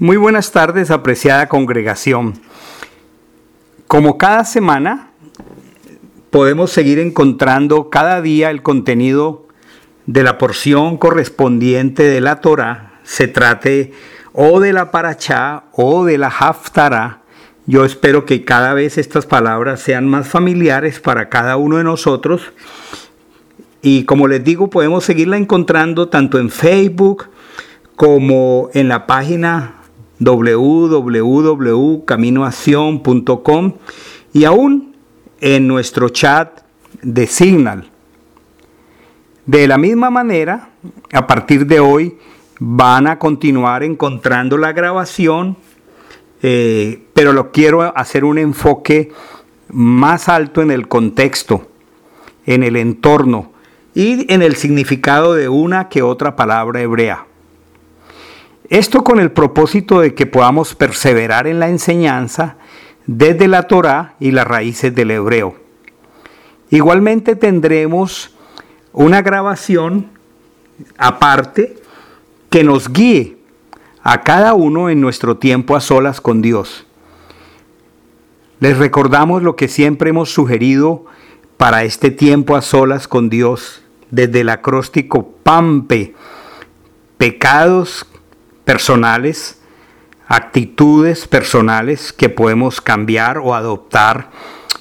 Muy buenas tardes, apreciada congregación. Como cada semana, podemos seguir encontrando cada día el contenido de la porción correspondiente de la Torah, se trate o de la Parachá o de la Haftarah. Yo espero que cada vez estas palabras sean más familiares para cada uno de nosotros. Y como les digo, podemos seguirla encontrando tanto en Facebook como en la página www.caminoacion.com y aún en nuestro chat de Signal. De la misma manera, a partir de hoy van a continuar encontrando la grabación, eh, pero lo quiero hacer un enfoque más alto en el contexto, en el entorno y en el significado de una que otra palabra hebrea. Esto con el propósito de que podamos perseverar en la enseñanza desde la Torá y las raíces del hebreo. Igualmente tendremos una grabación aparte que nos guíe a cada uno en nuestro tiempo a solas con Dios. Les recordamos lo que siempre hemos sugerido para este tiempo a solas con Dios desde el acróstico PAMPE, pecados personales, actitudes personales que podemos cambiar o adoptar,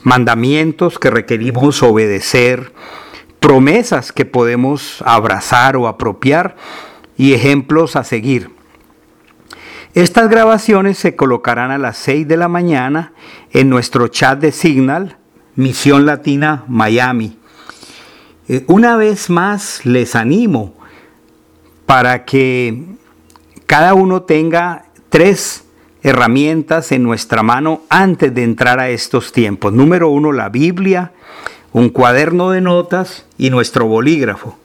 mandamientos que requerimos obedecer, promesas que podemos abrazar o apropiar y ejemplos a seguir. Estas grabaciones se colocarán a las 6 de la mañana en nuestro chat de Signal, Misión Latina Miami. Eh, una vez más les animo para que cada uno tenga tres herramientas en nuestra mano antes de entrar a estos tiempos. Número uno, la Biblia, un cuaderno de notas y nuestro bolígrafo.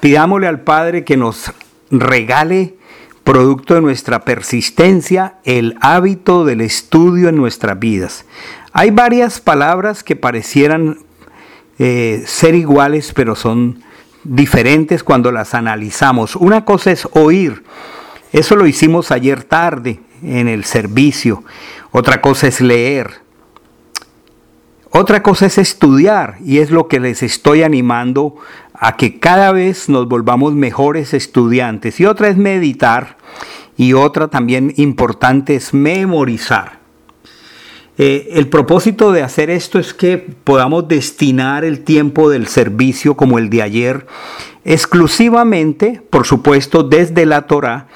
Pidámosle al Padre que nos regale, producto de nuestra persistencia, el hábito del estudio en nuestras vidas. Hay varias palabras que parecieran eh, ser iguales, pero son diferentes cuando las analizamos. Una cosa es oír eso lo hicimos ayer tarde en el servicio. Otra cosa es leer. Otra cosa es estudiar y es lo que les estoy animando a que cada vez nos volvamos mejores estudiantes. Y otra es meditar y otra también importante es memorizar. Eh, el propósito de hacer esto es que podamos destinar el tiempo del servicio como el de ayer exclusivamente, por supuesto, desde la Torah,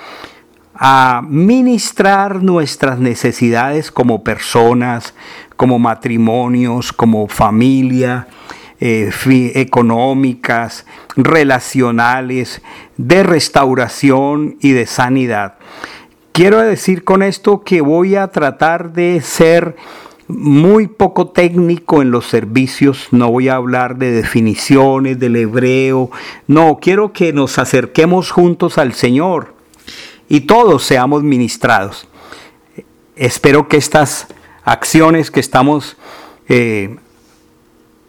a ministrar nuestras necesidades como personas, como matrimonios, como familia, eh, económicas, relacionales, de restauración y de sanidad. Quiero decir con esto que voy a tratar de ser muy poco técnico en los servicios, no voy a hablar de definiciones del hebreo, no, quiero que nos acerquemos juntos al Señor y todos seamos ministrados. Espero que estas acciones que estamos eh,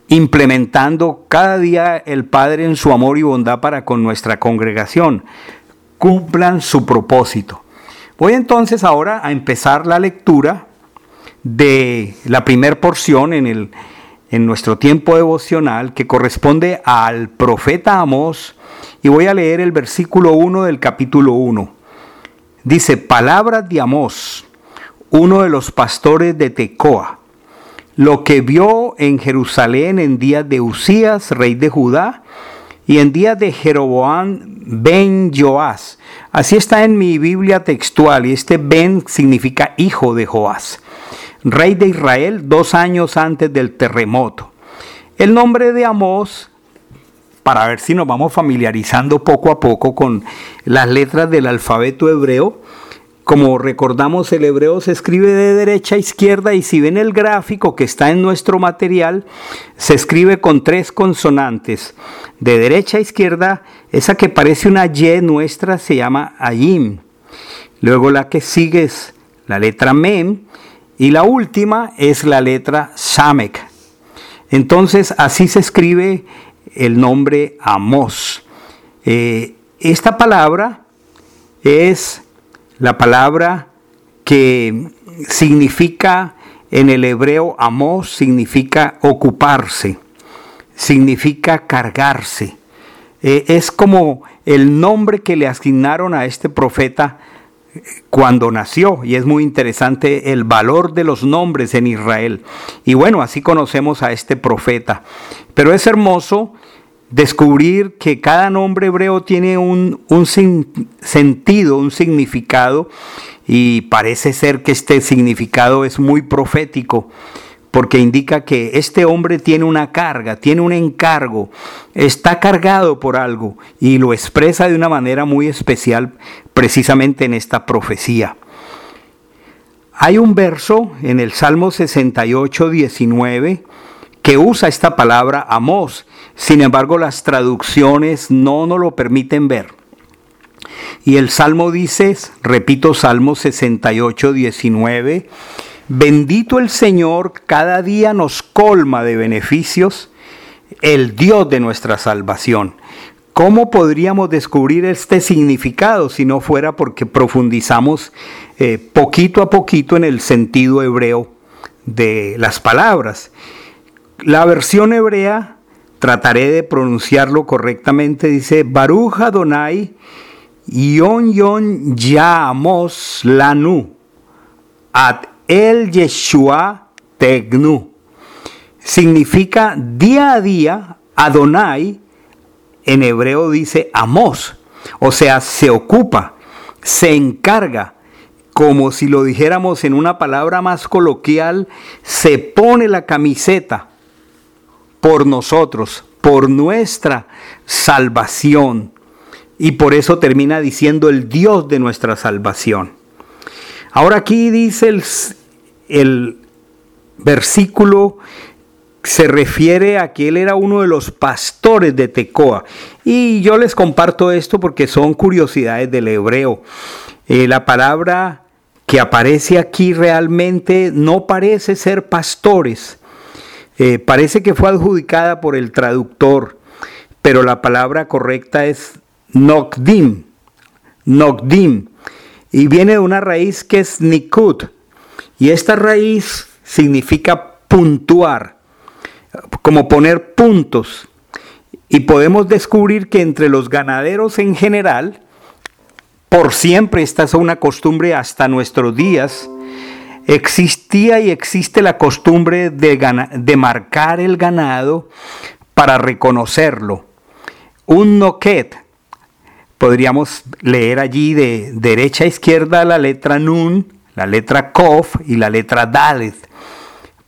implementando cada día el Padre en su amor y bondad para con nuestra congregación cumplan su propósito. Voy entonces ahora a empezar la lectura de la primera porción en, el, en nuestro tiempo devocional que corresponde al profeta Amós y voy a leer el versículo 1 del capítulo 1. Dice, palabras de Amós, uno de los pastores de Tecoa, lo que vio en Jerusalén en días de Usías, rey de Judá, y en días de Jeroboam ben Joás. Así está en mi Biblia textual, y este ben significa hijo de Joás, rey de Israel dos años antes del terremoto. El nombre de Amós para ver si nos vamos familiarizando poco a poco con las letras del alfabeto hebreo. Como recordamos, el hebreo se escribe de derecha a izquierda y si ven el gráfico que está en nuestro material, se escribe con tres consonantes. De derecha a izquierda, esa que parece una Y nuestra se llama Ayim. Luego la que sigue es la letra Mem y la última es la letra Samek. Entonces así se escribe el nombre Amos. Eh, esta palabra es la palabra que significa en el hebreo amos, significa ocuparse, significa cargarse. Eh, es como el nombre que le asignaron a este profeta cuando nació y es muy interesante el valor de los nombres en Israel. Y bueno, así conocemos a este profeta. Pero es hermoso descubrir que cada nombre hebreo tiene un, sentido, un significado y parece ser que este significado es muy profético porque indica que este hombre tiene una carga, tiene un encargo, está cargado por algo y lo expresa de una manera muy especial precisamente en esta profecía. Hay un verso en el Salmo 68, 19 que usa esta palabra amos, sin embargo las traducciones no nos lo permiten ver. Y el Salmo dice, repito, Salmo 68, 19, Bendito el Señor, cada día nos colma de beneficios, el Dios de nuestra salvación. ¿Cómo podríamos descubrir este significado si no fuera porque profundizamos eh, poquito a poquito en el sentido hebreo de las palabras? La versión hebrea, trataré de pronunciarlo correctamente, dice Baruch Adonai Yon Yon Yamos Lanu At el Yeshua Tegnu. Significa día a día, Adonai, en hebreo dice amos, o sea, se ocupa, se encarga, como si lo dijéramos en una palabra más coloquial, se pone la camiseta por nosotros, por nuestra salvación. Y por eso termina diciendo el Dios de nuestra salvación. Ahora aquí dice el, el versículo se refiere a que él era uno de los pastores de Tecoa. Y yo les comparto esto porque son curiosidades del hebreo. Eh, la palabra que aparece aquí realmente no parece ser pastores. Eh, parece que fue adjudicada por el traductor, pero la palabra correcta es nokdim. Nokdim. Y viene de una raíz que es nikut y esta raíz significa puntuar, como poner puntos. Y podemos descubrir que entre los ganaderos en general, por siempre esta es una costumbre hasta nuestros días, existía y existe la costumbre de, de marcar el ganado para reconocerlo. Un noquet, podríamos leer allí de derecha a izquierda la letra nun, la letra Kof y la letra Dalet.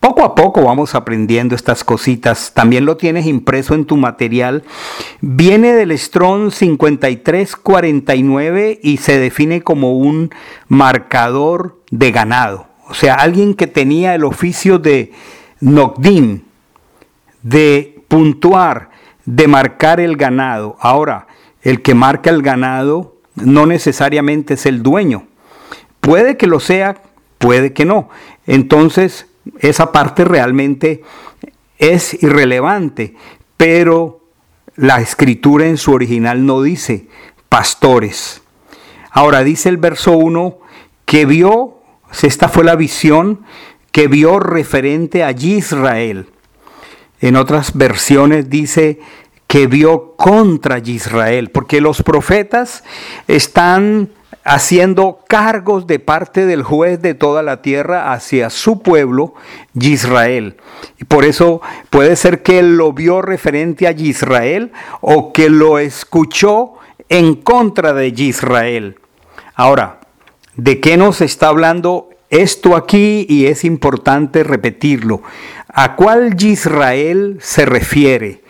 Poco a poco vamos aprendiendo estas cositas. También lo tienes impreso en tu material. Viene del Strong 5349 y se define como un marcador de ganado. O sea, alguien que tenía el oficio de Nogdim, de puntuar, de marcar el ganado. Ahora, el que marca el ganado no necesariamente es el dueño. Puede que lo sea, puede que no. Entonces, esa parte realmente es irrelevante, pero la escritura en su original no dice pastores. Ahora dice el verso 1 que vio, esta fue la visión que vio referente a Israel. En otras versiones dice que vio contra Israel, porque los profetas están haciendo cargos de parte del juez de toda la tierra hacia su pueblo, Israel. Y por eso puede ser que él lo vio referente a Israel o que lo escuchó en contra de Israel. Ahora, ¿de qué nos está hablando esto aquí? Y es importante repetirlo. ¿A cuál Israel se refiere?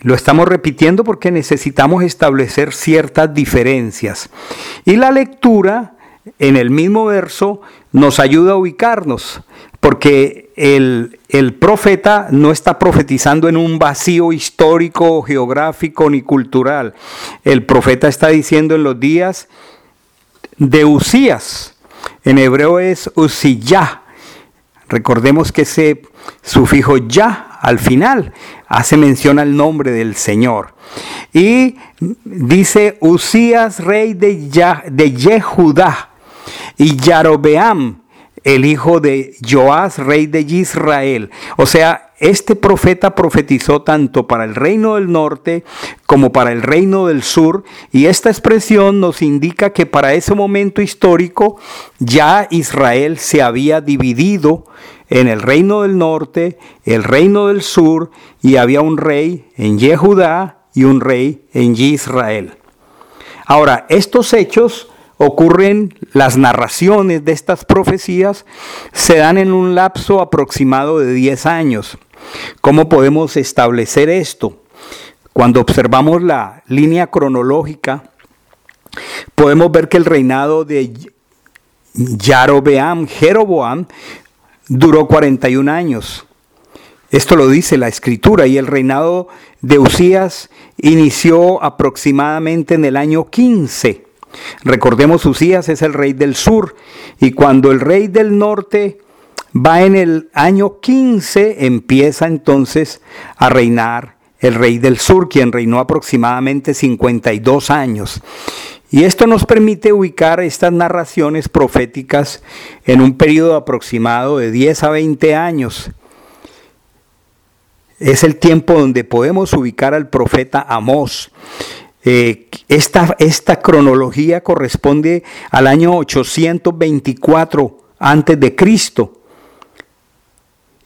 Lo estamos repitiendo porque necesitamos establecer ciertas diferencias. Y la lectura en el mismo verso nos ayuda a ubicarnos, porque el, el, profeta no está profetizando en un vacío histórico, geográfico ni cultural. El profeta está diciendo en los días de Usías. En hebreo es Usiyah. Recordemos que ese sufijo ya al final hace mención al nombre del Señor. Y dice Usías, rey de, de Yehudá. y Yarobeam, el hijo de Joás, rey de Israel. O sea, este profeta profetizó tanto para el reino del norte como para el reino del sur y esta expresión nos indica que para ese momento histórico ya Israel se había dividido en el reino del norte, el reino del sur y había un rey en Yehudá y un rey en Israel. Ahora, estos hechos ocurren, las narraciones de estas profecías se dan en un lapso aproximado de 10 años. ¿Cómo podemos establecer esto? Cuando observamos la línea cronológica, podemos ver que el reinado de Yarobeam, Jeroboam, duró 41 años. Esto lo dice la escritura y el reinado de Usías inició aproximadamente en el año 15. Recordemos, Usías es el rey del sur y cuando el rey del norte va en el año 15, empieza entonces a reinar el rey del sur, quien reinó aproximadamente 52 años. Y esto nos permite ubicar estas narraciones proféticas en un periodo aproximado de 10 a 20 años. Es el tiempo donde podemos ubicar al profeta Amós. Eh, esta, esta cronología corresponde al año 824 antes de Cristo.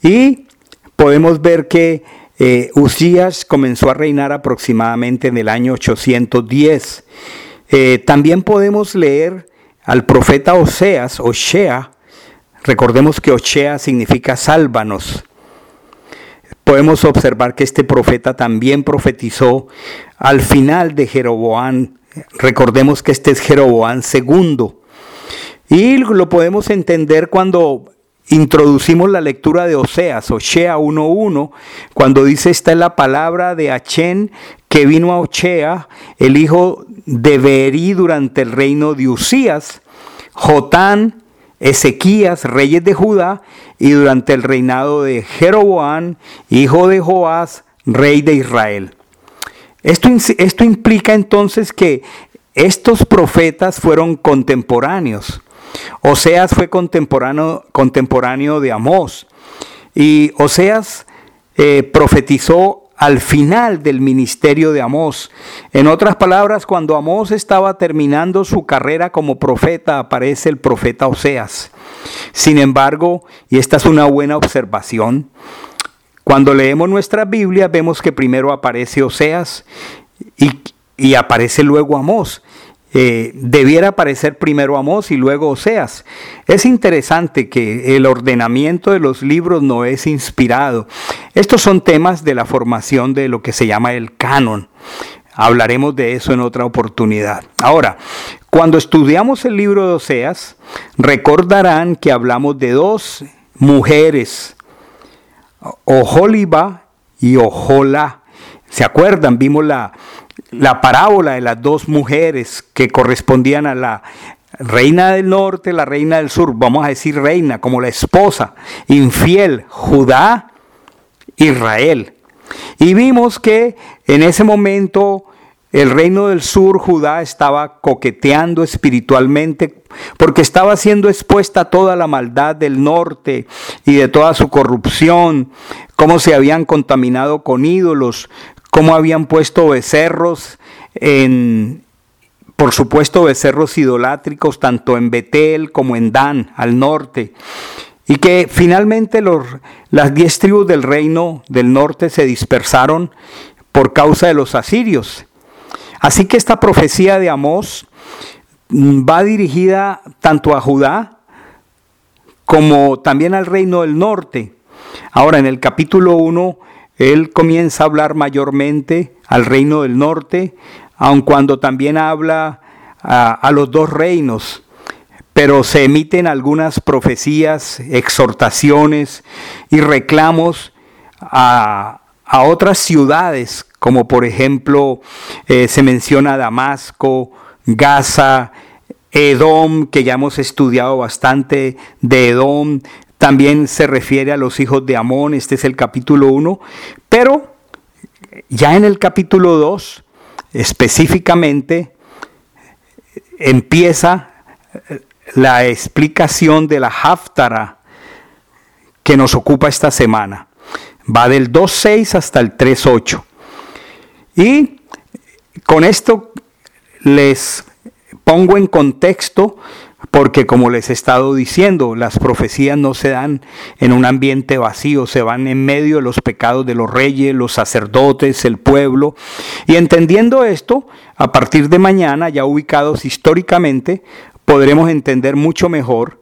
Y podemos ver que eh, Usías comenzó a reinar aproximadamente en el año 810. Eh, también podemos leer al profeta Oseas, Oshea. Recordemos que Oshea significa sálvanos. Podemos observar que este profeta también profetizó al final de Jeroboán. Recordemos que este es Jeroboán segundo. Y lo podemos entender cuando introducimos la lectura de Oseas, Oshea 1.1, cuando dice esta es la palabra de Achén que vino a Ochea, el hijo de Berí durante el reino de Usías, Jotán, Ezequías, reyes de Judá, y durante el reinado de Jeroboán, hijo de Joás, rey de Israel. Esto, esto implica entonces que estos profetas fueron contemporáneos. Oseas fue contemporáneo, contemporáneo de Amós y Oseas eh, profetizó al final del ministerio de Amós. En otras palabras, cuando Amós estaba terminando su carrera como profeta, aparece el profeta Oseas. Sin embargo, y esta es una buena observación, cuando leemos nuestra Biblia vemos que primero aparece Oseas y, y aparece luego Amós. Eh, debiera aparecer primero Amós y luego Oseas. Es interesante que el ordenamiento de los libros no es inspirado. Estos son temas de la formación de lo que se llama el canon. Hablaremos de eso en otra oportunidad. Ahora, cuando estudiamos el libro de Oseas, recordarán que hablamos de dos mujeres, Ojoliba y Ojola. ¿Se acuerdan? Vimos la, la parábola de las dos mujeres que correspondían a la reina del norte, la reina del sur, vamos a decir reina, como la esposa, infiel, Judá, Israel. Y vimos que en ese momento el reino del sur, Judá, estaba coqueteando espiritualmente porque estaba siendo expuesta a toda la maldad del norte y de toda su corrupción, cómo se habían contaminado con ídolos, cómo habían puesto becerros en, por supuesto, becerros idolátricos tanto en Betel como en Dan, al norte. Y que finalmente los, las diez tribus del reino del norte se dispersaron por causa de los asirios. Así que esta profecía de Amós mm, va dirigida tanto a Judá como también al reino del norte. Ahora, en el capítulo 1 él comienza a hablar mayormente al reino del norte, aun cuando también habla a, los dos reinos, pero se emiten algunas profecías, exhortaciones y reclamos a, otras ciudades, como por ejemplo eh, se menciona Damasco, Gaza, Edom, que ya hemos estudiado bastante de Edom, también se refiere a los hijos de Amón, este es el capítulo 1, pero ya en el capítulo 2, específicamente, empieza la explicación de la Haftara que nos ocupa esta semana. Va del 2.6 hasta el 3.8. Y con esto les pongo en contexto porque como les he estado diciendo, las profecías no se dan en un ambiente vacío, se van en medio de los pecados de los reyes, los sacerdotes, el pueblo. Y entendiendo esto, a partir de mañana, ya ubicados históricamente, podremos entender mucho mejor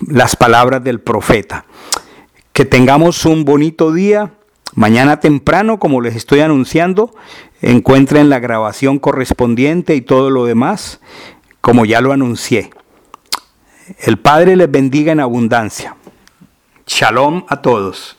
las palabras del profeta. Que tengamos un bonito día. Mañana temprano, como les estoy anunciando, encuentren la grabación correspondiente y todo lo demás, como ya lo anuncié. El Padre les bendiga en abundancia. Shalom a todos.